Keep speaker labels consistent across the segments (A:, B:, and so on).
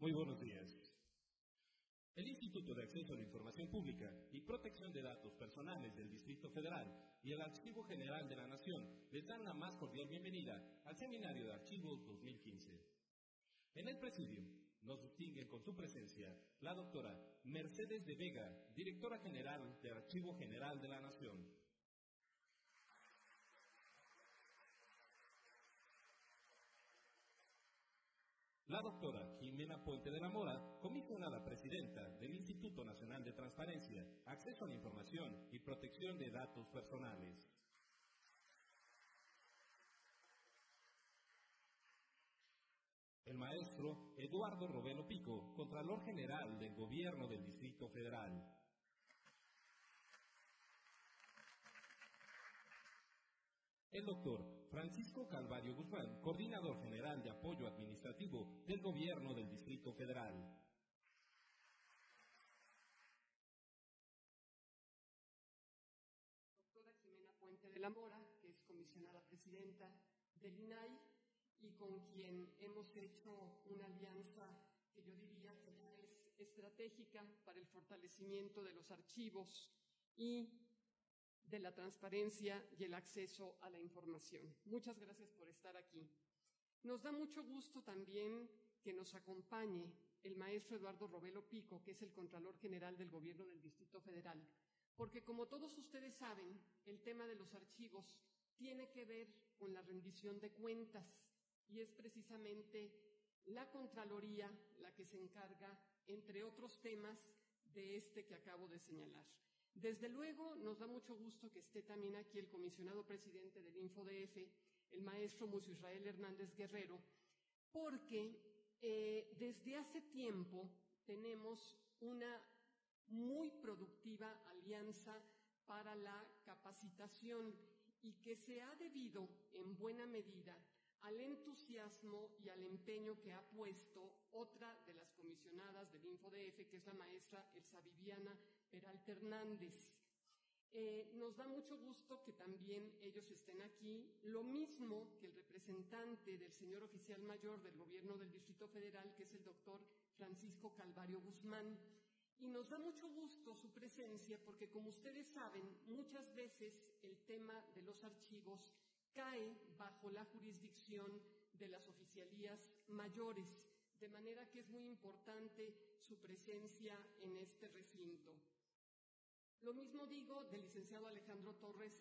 A: Muy buenos días. El Instituto de Acceso a la Información Pública y Protección de Datos Personales del Distrito Federal y el Archivo General de la Nación les dan la más cordial bienvenida al Seminario de Archivos 2015. En el presidio nos distinguen con su presencia la doctora Mercedes de Vega, directora general del Archivo General de la Nación. La doctora Jimena Puente de la Mora, comisionada presidenta del Instituto Nacional de Transparencia, Acceso a la Información y Protección de Datos Personales. El maestro Eduardo Robelo Pico, Contralor General del Gobierno del Distrito Federal. El doctor Francisco Calvario Guzmán, Coordinador General de Apoyo Administrativo del Gobierno del Distrito Federal.
B: Doctora Jimena Puente de la Mora, que es comisionada presidenta del INAI y con quien hemos hecho una alianza que yo diría que ya es estratégica para el fortalecimiento de los archivos y de la transparencia y el acceso a la información. Muchas gracias por estar aquí. Nos da mucho gusto también que nos acompañe el maestro Eduardo Robelo Pico, que es el Contralor General del Gobierno del Distrito Federal, porque como todos ustedes saben, el tema de los archivos tiene que ver con la rendición de cuentas y es precisamente la Contraloría la que se encarga, entre otros temas, de este que acabo de señalar. Desde luego, nos da mucho gusto que esté también aquí el comisionado presidente del InfoDF, el maestro Mucio Israel Hernández Guerrero, porque eh, desde hace tiempo tenemos una muy productiva alianza para la capacitación y que se ha debido en buena medida al entusiasmo y al empeño que ha puesto otra de las comisionadas del InfoDF, que es la maestra Elsa Viviana Peralta Hernández. Eh, nos da mucho gusto que también ellos estén aquí, lo mismo que el representante del señor oficial mayor del gobierno del Distrito Federal, que es el doctor Francisco Calvario Guzmán. Y nos da mucho gusto su presencia porque, como ustedes saben, muchas veces el tema de los archivos cae bajo la jurisdicción de las oficialías mayores, de manera que es muy importante su presencia en este recinto. Lo mismo digo del licenciado Alejandro Torres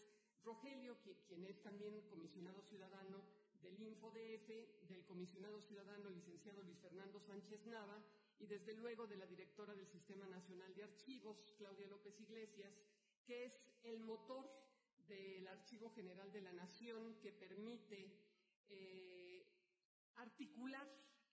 B: Rogelio, quien es también comisionado ciudadano del InfoDF, del comisionado ciudadano licenciado Luis Fernando Sánchez Nava y desde luego de la directora del Sistema Nacional de Archivos, Claudia López Iglesias, que es el motor del Archivo General de la Nación que permite eh, articular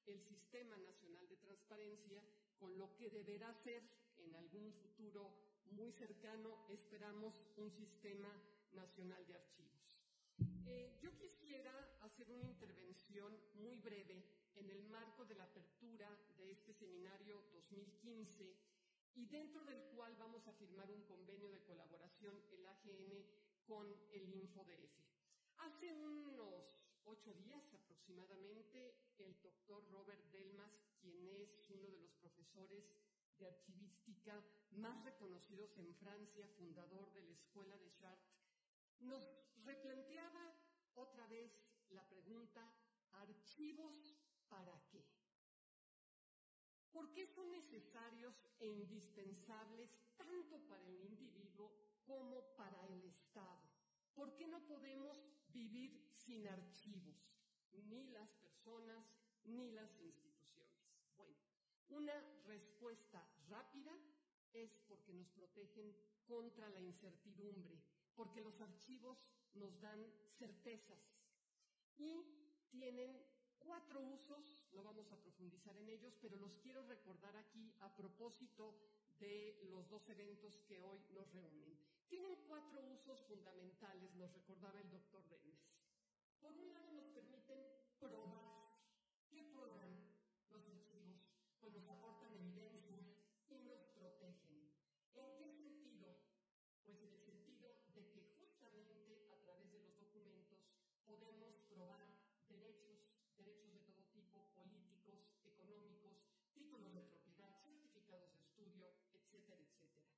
B: el Sistema Nacional de Transparencia con lo que deberá ser en algún futuro muy cercano, esperamos, un sistema nacional de archivos. Eh, yo quisiera hacer una intervención muy breve en el marco de la apertura de este seminario 2015 y dentro del cual vamos a firmar un convenio de colaboración, el AGN, con el InfoDF. Hace unos ocho días aproximadamente, el doctor Robert Delmas, quien es uno de los profesores de archivística más reconocidos en Francia, fundador de la Escuela de Chartres, nos replanteaba otra vez la pregunta, ¿archivos para qué? ¿Por qué son necesarios e indispensables tanto para el individuo como para el Estado? ¿Por qué no podemos vivir sin archivos? Ni las personas ni las instituciones. Una respuesta rápida es porque nos protegen contra la incertidumbre, porque los archivos nos dan certezas y tienen cuatro usos, no vamos a profundizar en ellos, pero los quiero recordar aquí a propósito de los dos eventos que hoy nos reúnen. Tienen cuatro usos fundamentales, nos recordaba el doctor Dennis. Por un lado, nos permiten probar pues nos aportan evidencia y nos protegen. ¿En qué sentido? Pues en el sentido de que justamente a través de los documentos podemos probar derechos, derechos de todo tipo, políticos, económicos, títulos de propiedad, certificados de estudio, etcétera, etcétera.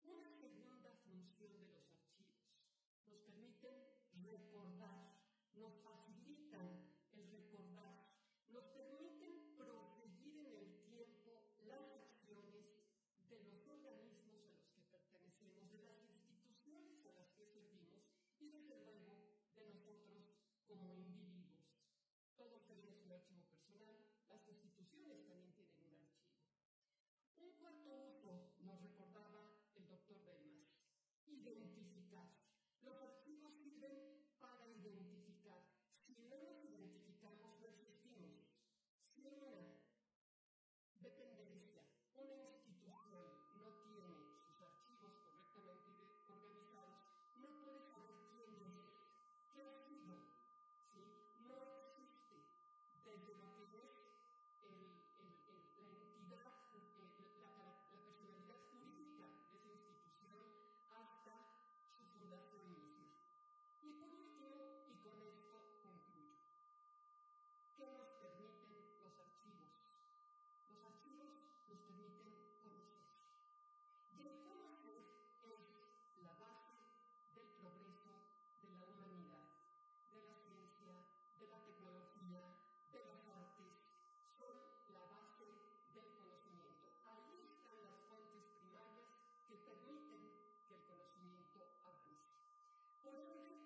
B: Una segunda función de los archivos. Nos permiten recordar, nos facilitan como individuos. Todo tenemos un archivo personal, las constituciones también tienen un archivo. Un cuarto uso, nos
C: recordaba el doctor Delmas, identificar. Los archivos sirven para identificar Thank you.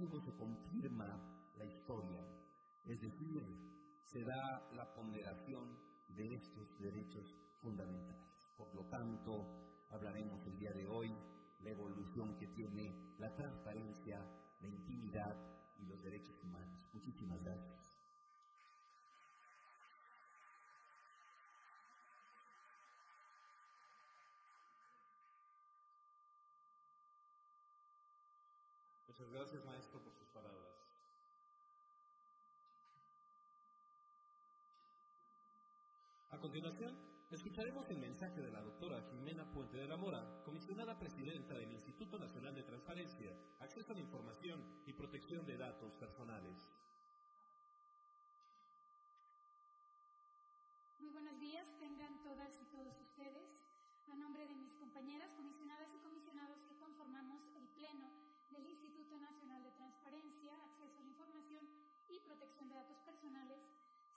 C: archivos se confirma la historia, es decir, se da la ponderación de estos derechos fundamentales. Por lo tanto, hablaremos el día de hoy la evolución que tiene la transparencia, la intimidad y los derechos humanos. Muchísimas gracias.
A: Muchas gracias, maestro, por sus palabras. A continuación, escucharemos el mensaje de la doctora Jimena Puente de la Mora, comisionada presidenta del Instituto Nacional de Transparencia, Acceso a la Información y Protección de Datos Personales.
D: Muy buenos días, Personales,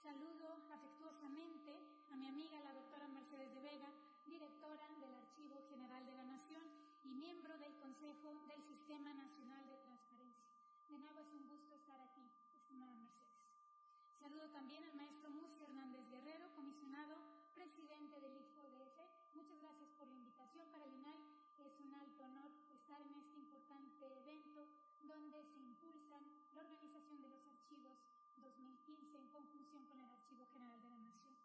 D: saludo afectuosamente a mi amiga la doctora Mercedes de Vega, directora del Archivo General de la Nación y miembro del Consejo del Sistema Nacional de Transparencia. De nuevo es un gusto estar aquí, estimada Mercedes. Saludo también al maestro Musi Hernández Guerrero, comisionado presidente del IFODF. Muchas gracias por la invitación para el INAI. Es un alto honor estar en este importante evento donde se impulsan la organización de los archivos 2015 en conjunción con el Archivo General de la Nación.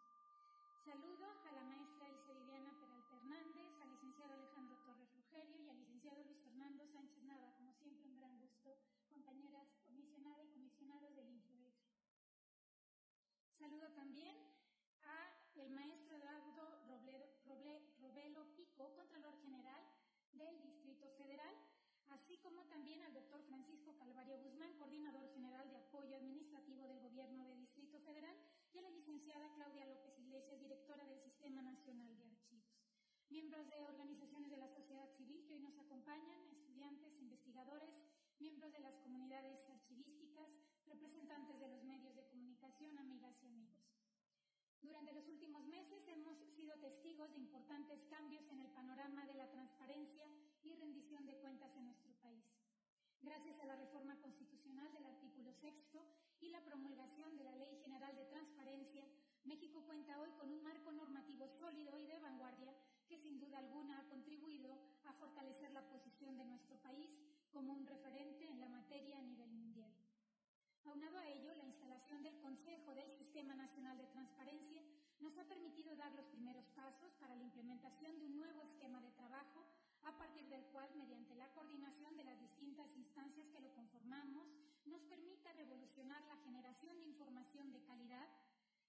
D: Saludo a la maestra Viviana Peralta Hernández, al licenciado Alejandro Torres Rugerio y al licenciado Luis Fernando Sánchez Nava. Como siempre, un gran gusto, compañeras comisionadas y comisionados del INFODEF. Saludo también a el maestro Eduardo Robelo Pico, Contralor General del Distrito Federal, así como también al doctor Francisco Calvario Guzmán, Coordinador General de Apoyo Administrativo del Gobierno Distrito Federal, y a la licenciada Claudia López Iglesias, directora del Sistema Nacional de Archivos. Miembros de organizaciones de la sociedad civil que hoy nos acompañan, estudiantes, investigadores, miembros de las comunidades archivísticas, representantes de los medios de comunicación, amigas y amigos. Durante los últimos meses hemos sido testigos de importantes cambios en el panorama de la transparencia y rendición de cuentas en nuestro país. Gracias a la reforma constitucional del artículo sexto y la promulgación de la Ley General de Transparencia, México cuenta hoy con un marco normativo sólido y de vanguardia que sin duda alguna ha contribuido a fortalecer la posición de nuestro país como un referente en la materia a nivel mundial. Aunado a ello, la instalación del Consejo del Sistema Nacional de Transparencia nos ha permitido dar los primeros pasos para la implementación de un nuevo esquema de trabajo a partir del cual, mediante la coordinación de las distintas instancias nos permita revolucionar la generación de información de calidad,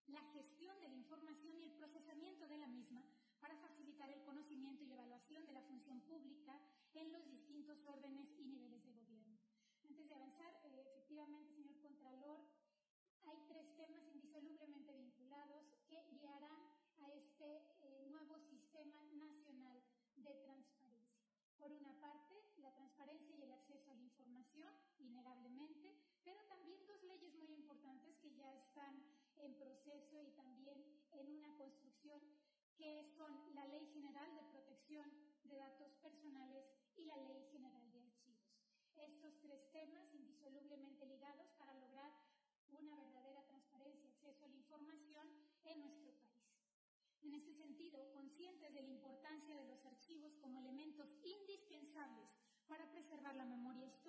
D: la gestión de la información y el procesamiento de la misma para facilitar el conocimiento y evaluación de la función pública en los distintos órdenes y niveles de gobierno. Antes de avanzar, eh, efectivamente, señor Contralor, hay tres temas indisolublemente vinculados que guiarán a este eh, nuevo sistema nacional de transparencia. Por una parte, innegablemente, pero también dos leyes muy importantes que ya están en proceso y también en una construcción, que son la Ley General de Protección de Datos Personales y la Ley General de Archivos. Estos tres temas indisolublemente ligados para lograr una verdadera transparencia y acceso a la información en nuestro país. En este sentido, conscientes de la importancia de los archivos como elementos indispensables para preservar la memoria histórica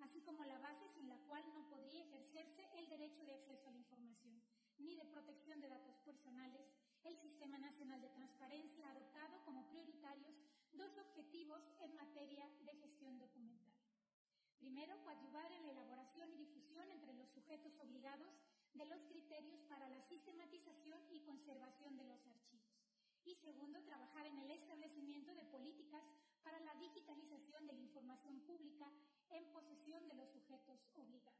D: así como la base sin la cual no podría ejercerse el derecho de acceso a la información, ni de protección de datos personales, el Sistema Nacional de Transparencia ha adoptado como prioritarios dos objetivos en materia de gestión documental. Primero, coadyuvar en la elaboración y difusión entre los sujetos obligados de los criterios para la sistematización y conservación de los archivos. Y segundo, trabajar en el establecimiento de políticas para la digitalización de la información pública en posesión de los sujetos obligados.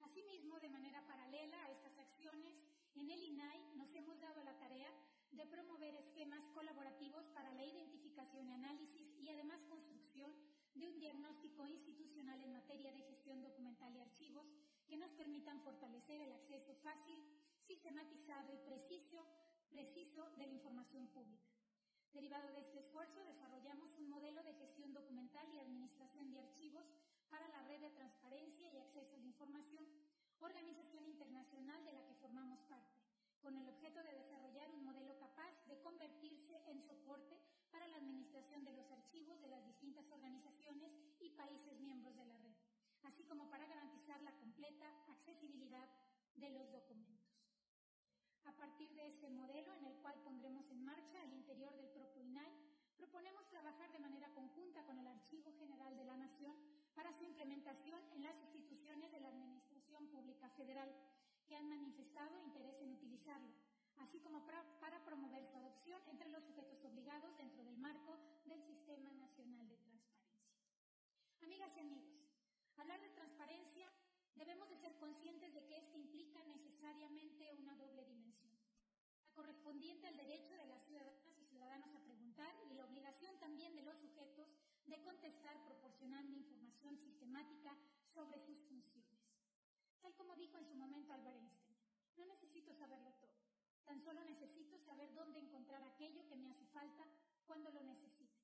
D: Asimismo, de manera paralela a estas acciones, en el INAI nos hemos dado la tarea de promover esquemas colaborativos para la identificación análisis y además construcción de un diagnóstico institucional en materia de gestión documental y archivos que nos permitan fortalecer el acceso fácil, sistematizado y preciso, preciso de la información pública. Derivado de este esfuerzo, desarrollamos un modelo de gestión documental y administración de archivos para la red de transparencia y acceso a la información, organización internacional de la que formamos parte, con el objeto de desarrollar un modelo capaz de convertirse en soporte para la administración de los archivos de las distintas organizaciones y países miembros de la red así como para garantizar la completa accesibilidad de los documentos. A partir de este modelo, en el cual pondremos en marcha al interior del propio INAI, proponemos trabajar de manera conjunta con el Archivo General de la Nación para su implementación en las instituciones de la Administración Pública Federal que han manifestado interés en utilizarlo, así como para, promover su adopción entre los sujetos obligados dentro del marco del Sistema Nacional de Transparencia. Amigas y amigos, Hablar de transparencia debemos de ser conscientes de que esto implica necesariamente una doble dimensión. La correspondiente al derecho de las ciudadanas y a preguntar y la obligación también de los sujetos de contestar proporcionando información sistemática sobre sus funciones. Tal como dijo en su momento Albert Einstein, no necesito saberlo todo, tan solo necesito saber dónde encontrar aquello que me hace falta cuando lo necesite.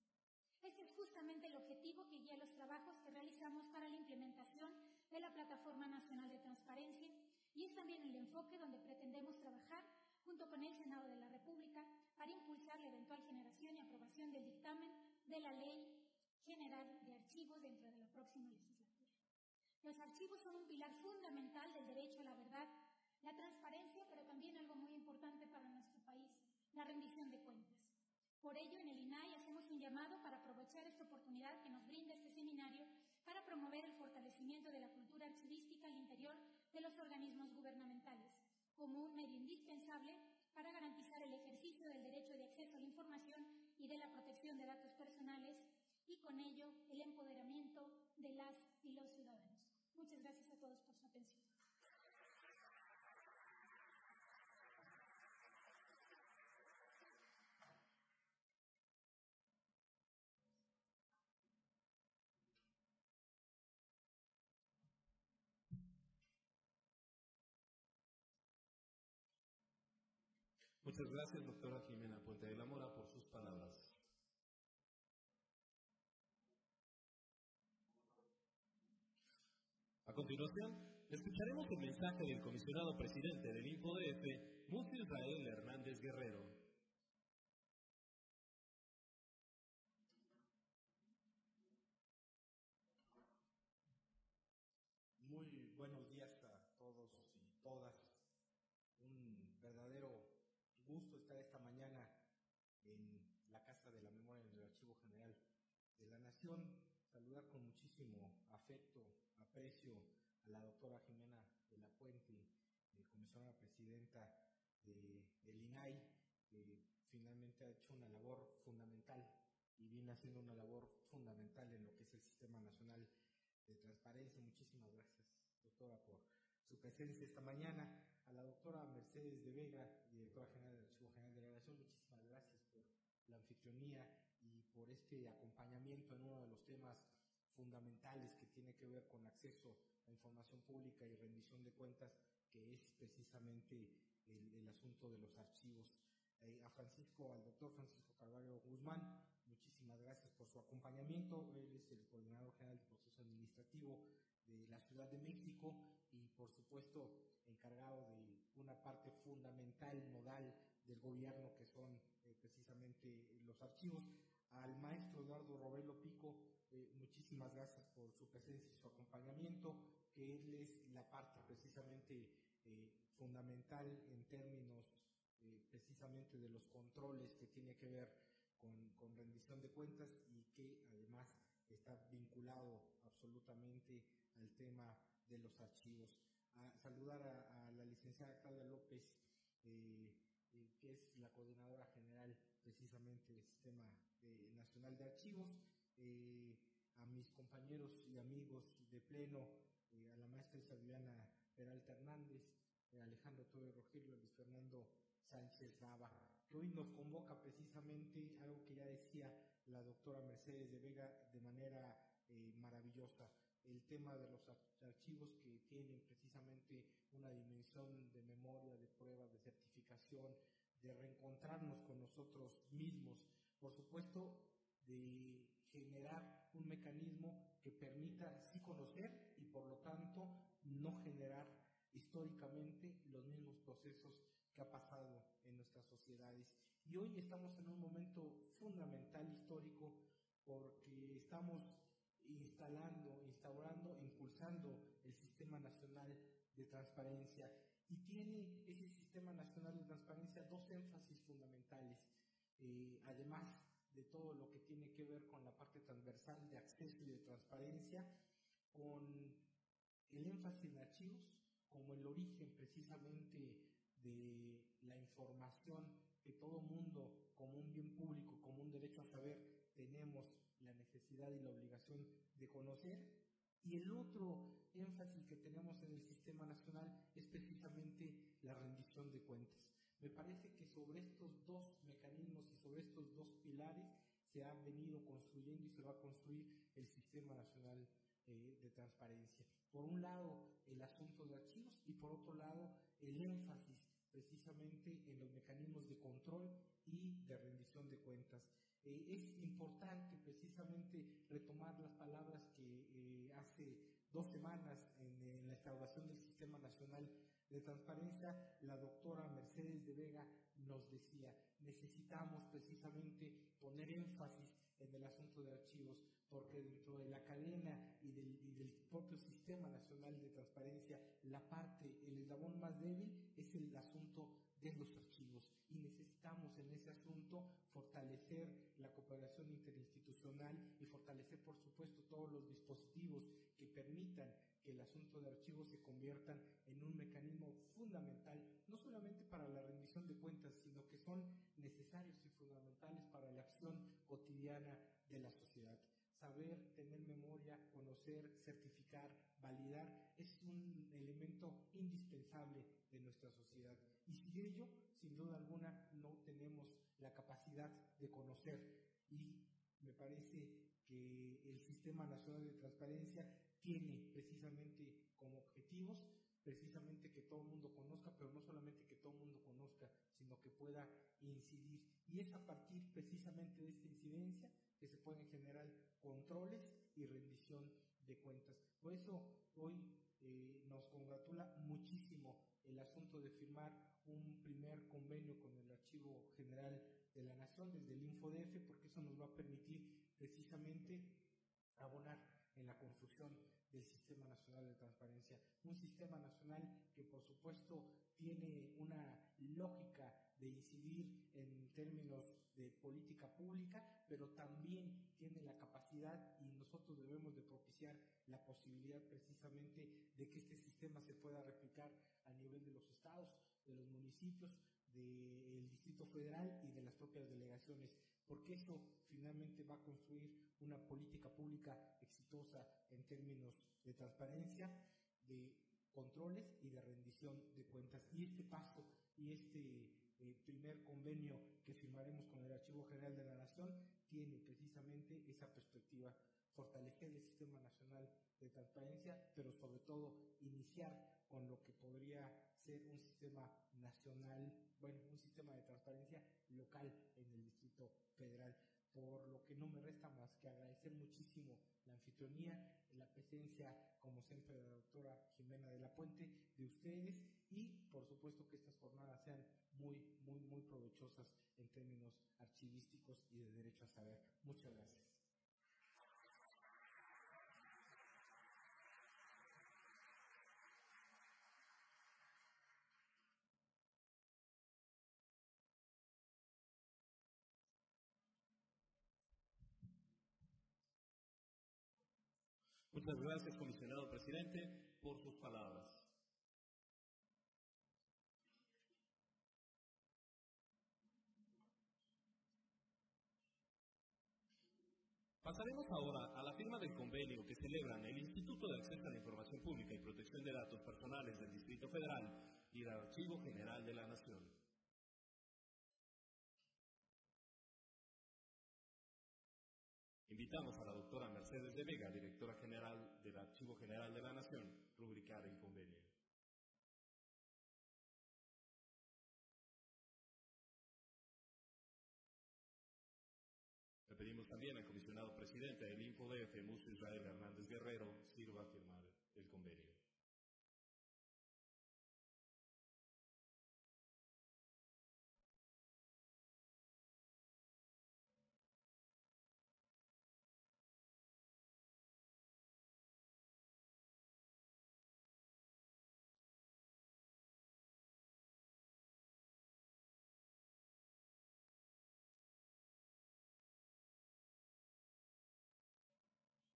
D: Este es justamente el objetivo que guía los trabajos que realizamos para la implementación de la Plataforma Nacional de Transparencia y es también el enfoque donde pretendemos trabajar junto con el Senado de la República para impulsar la eventual generación y aprobación del dictamen de la Ley General de Archivos dentro de la próxima legislatura. Los archivos son un pilar fundamental del derecho a la verdad, la transparencia, pero también algo muy importante para nuestro país, la rendición de cuentas. Por ello, en el INAI hacemos un llamado para aprovechar esta oportunidad que nos brinda este seminario para promover el fortalecimiento de la cultura archivística al interior de los organismos gubernamentales, como un medio indispensable para garantizar el ejercicio del derecho de acceso a la información y de la protección de datos personales y con ello el empoderamiento de las Muchas gracias,
A: doctora Jimena Puente de la Mora, por sus palabras. A continuación, escucharemos el mensaje del comisionado presidente del InfoDF, Mufti Israel Hernández Guerrero.
E: Saludar con muchísimo afecto, aprecio a la doctora Jimena de la Puente eh, comisionada presidenta de, del INAI, que finalmente ha hecho una labor fundamental y viene haciendo una labor fundamental en lo que es el Sistema Nacional de Transparencia. Muchísimas gracias, doctora, por su presencia esta mañana. A la doctora Mercedes de Vega, directora general del Archivo General de la Nación, muchísimas gracias por la anfitrionía por este acompañamiento en uno de los temas fundamentales que tiene que ver con acceso a información pública y rendición de cuentas, que es precisamente el, el asunto de los archivos. Eh, a Francisco, al doctor Francisco Carvalho Guzmán, muchísimas gracias por su acompañamiento. Él es el coordinador general del proceso administrativo de la Ciudad de México y, por supuesto, encargado de una parte fundamental, nodal del gobierno, que son eh, precisamente los archivos. Al maestro Eduardo Robelo Pico, eh, muchísimas gracias por su presencia y su acompañamiento, que es la parte precisamente eh, fundamental en términos eh, precisamente de los controles que tiene que ver con, con, rendición de cuentas y que además está vinculado absolutamente al tema de los archivos. A saludar a, la licenciada Claudia López, eh, que es la coordinadora general precisamente del Sistema Nacional de Archivos, eh, a mis compañeros y amigos de pleno, eh, a la maestra Viviana Peralta Hernández, Alejandro Torres Rogelio, Luis Fernando Sánchez Nava, que hoy nos convoca precisamente algo que ya decía la doctora Mercedes de Vega de manera maravillosa, el tema de los archivos que tienen precisamente una dimensión de memoria, de pruebas, de certificación, de reencontrarnos con nosotros mismos, por supuesto, de generar un mecanismo que permita sí conocer y por lo tanto no generar históricamente los mismos procesos que ha pasado en nuestras sociedades. Y hoy estamos en un momento fundamental histórico porque estamos instalando, instaurando, impulsando el Sistema Nacional de Transparencia. Y tiene ese Sistema Nacional de Transparencia dos énfasis fundamentales, eh, además de todo lo que tiene que ver con la parte transversal de acceso y de transparencia, con el énfasis en archivos como el origen precisamente de la información que todo mundo, como un bien público, como un derecho a saber, tenemos la necesidad y la obligación de conocer. Y el otro énfasis que tenemos en el sistema nacional es precisamente la rendición de cuentas. Me parece que sobre estos dos mecanismos y sobre estos dos pilares se ha venido construyendo y se va a construir el sistema nacional eh, de transparencia. Por un lado, el asunto de archivos y por otro lado, el énfasis precisamente en los mecanismos de control y de rendición de cuentas. Eh, es importante precisamente retomar las palabras que eh, hace dos semanas en, la instauración del Sistema Nacional de Transparencia, la doctora Mercedes de Vega nos decía, necesitamos precisamente poner énfasis en el asunto de archivos, porque dentro de la cadena y del, del, propio Sistema Nacional de Transparencia, la parte, el eslabón más débil es el asunto de los archivos. En ese asunto fortalecer la cooperación interinstitucional y fortalecer, por supuesto, todos los dispositivos que permitan que el asunto de archivos se conviertan en un mecanismo fundamental, no solamente para la rendición de cuentas, sino que son necesarios y fundamentales para la acción cotidiana de la sociedad. Saber, tener memoria, conocer, certificar, validar, es un elemento indispensable de nuestra sociedad. Y sin ello, sin duda alguna, no tenemos la capacidad de conocer. Y me parece que el Sistema Nacional de Transparencia tiene precisamente como objetivos precisamente que todo el mundo conozca, pero no solamente que todo el mundo conozca, sino que pueda incidir. Y es a partir precisamente de esta incidencia que se pueden generar controles y rendición de cuentas. Por eso hoy eh, nos congratula muchísimo el asunto de firmar un primer convenio con el Archivo General de la Nación desde el InfoDF, porque eso nos va a permitir precisamente abonar en la construcción del Sistema Nacional de Transparencia. Un sistema nacional que por supuesto tiene una lógica de incidir en términos de política pública, pero también tiene la capacidad y nosotros debemos de propiciar la posibilidad precisamente de que este sistema se pueda replicar a nivel de los estados, de los municipios, del Distrito Federal y de las propias delegaciones, porque eso finalmente va a construir una política pública exitosa en términos de transparencia, de controles y de rendición de cuentas. Y este paso y este eh, primer convenio que firmaremos con el Archivo General de la Nación tiene precisamente esa perspectiva, fortalecer el Sistema Nacional de Transparencia, pero sobre todo iniciar con lo que podría ser un sistema nacional, bueno, un sistema de transparencia local en el Distrito Federal por lo que no me resta más que agradecer muchísimo la anfitrionía, la presencia, como siempre, de la doctora Jimena de la Puente, de ustedes y, por supuesto, que estas jornadas sean muy, muy, muy provechosas en términos archivísticos y de derecho a saber. Muchas gracias.
A: Muchas gracias, comisionado presidente, por sus palabras. Pasaremos ahora a la firma del convenio que celebran el Instituto de Acceso a la Información Pública y Protección de Datos Personales del Distrito Federal y el Archivo General de la Nación. Invitamos a la doctora Mercedes de Vega, directora general del Archivo General de la Nación, rubricar el convenio. Le pedimos también al comisionado presidente del InfoDF, Muso Israel Hernández Guerrero, sirva a firmar el convenio.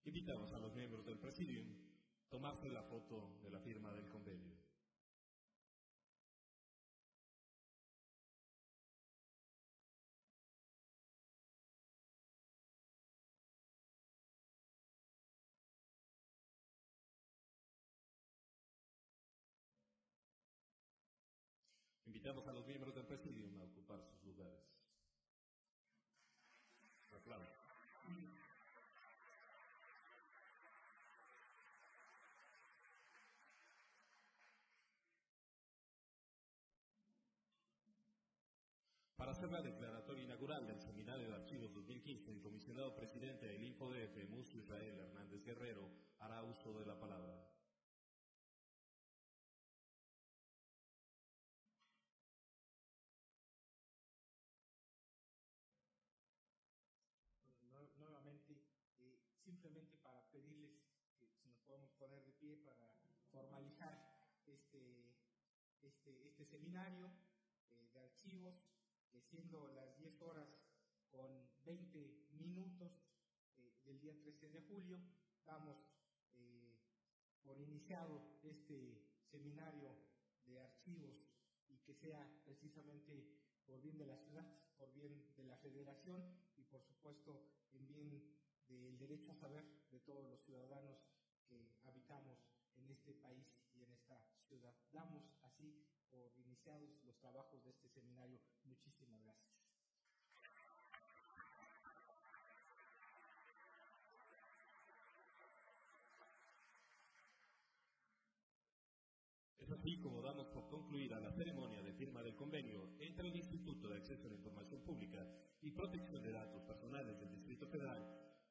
A: Invitamos a los miembros del Presidium a tomarse la foto de la firma del convenio. Invitamos a los miembros del Presidium a ocupar sus lugares. Para hacer la declaratoria inaugural del Seminario de Archivos 2015, el comisionado presidente del InfoDF, Muso Israel Hernández Guerrero, hará uso de la palabra.
E: nuevamente, eh, simplemente para pedirles que si nos podemos poner de pie para formalizar este, este, este seminario eh, de archivos siendo las 10 horas con 20 minutos eh, del día 13 de julio, damos eh, por iniciado este seminario de archivos y que sea precisamente por bien de la ciudad, por bien de la federación y por supuesto en bien del derecho a saber de todos los ciudadanos que habitamos en este país y en esta ciudad. Damos así por iniciados los trabajos de este seminario. Muchísimas gracias.
A: Es así como damos por concluida la ceremonia de firma del convenio entre el Instituto de Acceso a la Información Pública y Protección de Datos Personales del Distrito Federal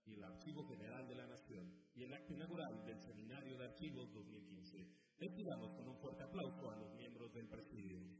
A: y el Archivo General de la Nación y el acto inaugural del Seminario de Archivos 2015. Les con un fuerte aplauso a los miembros del presidio.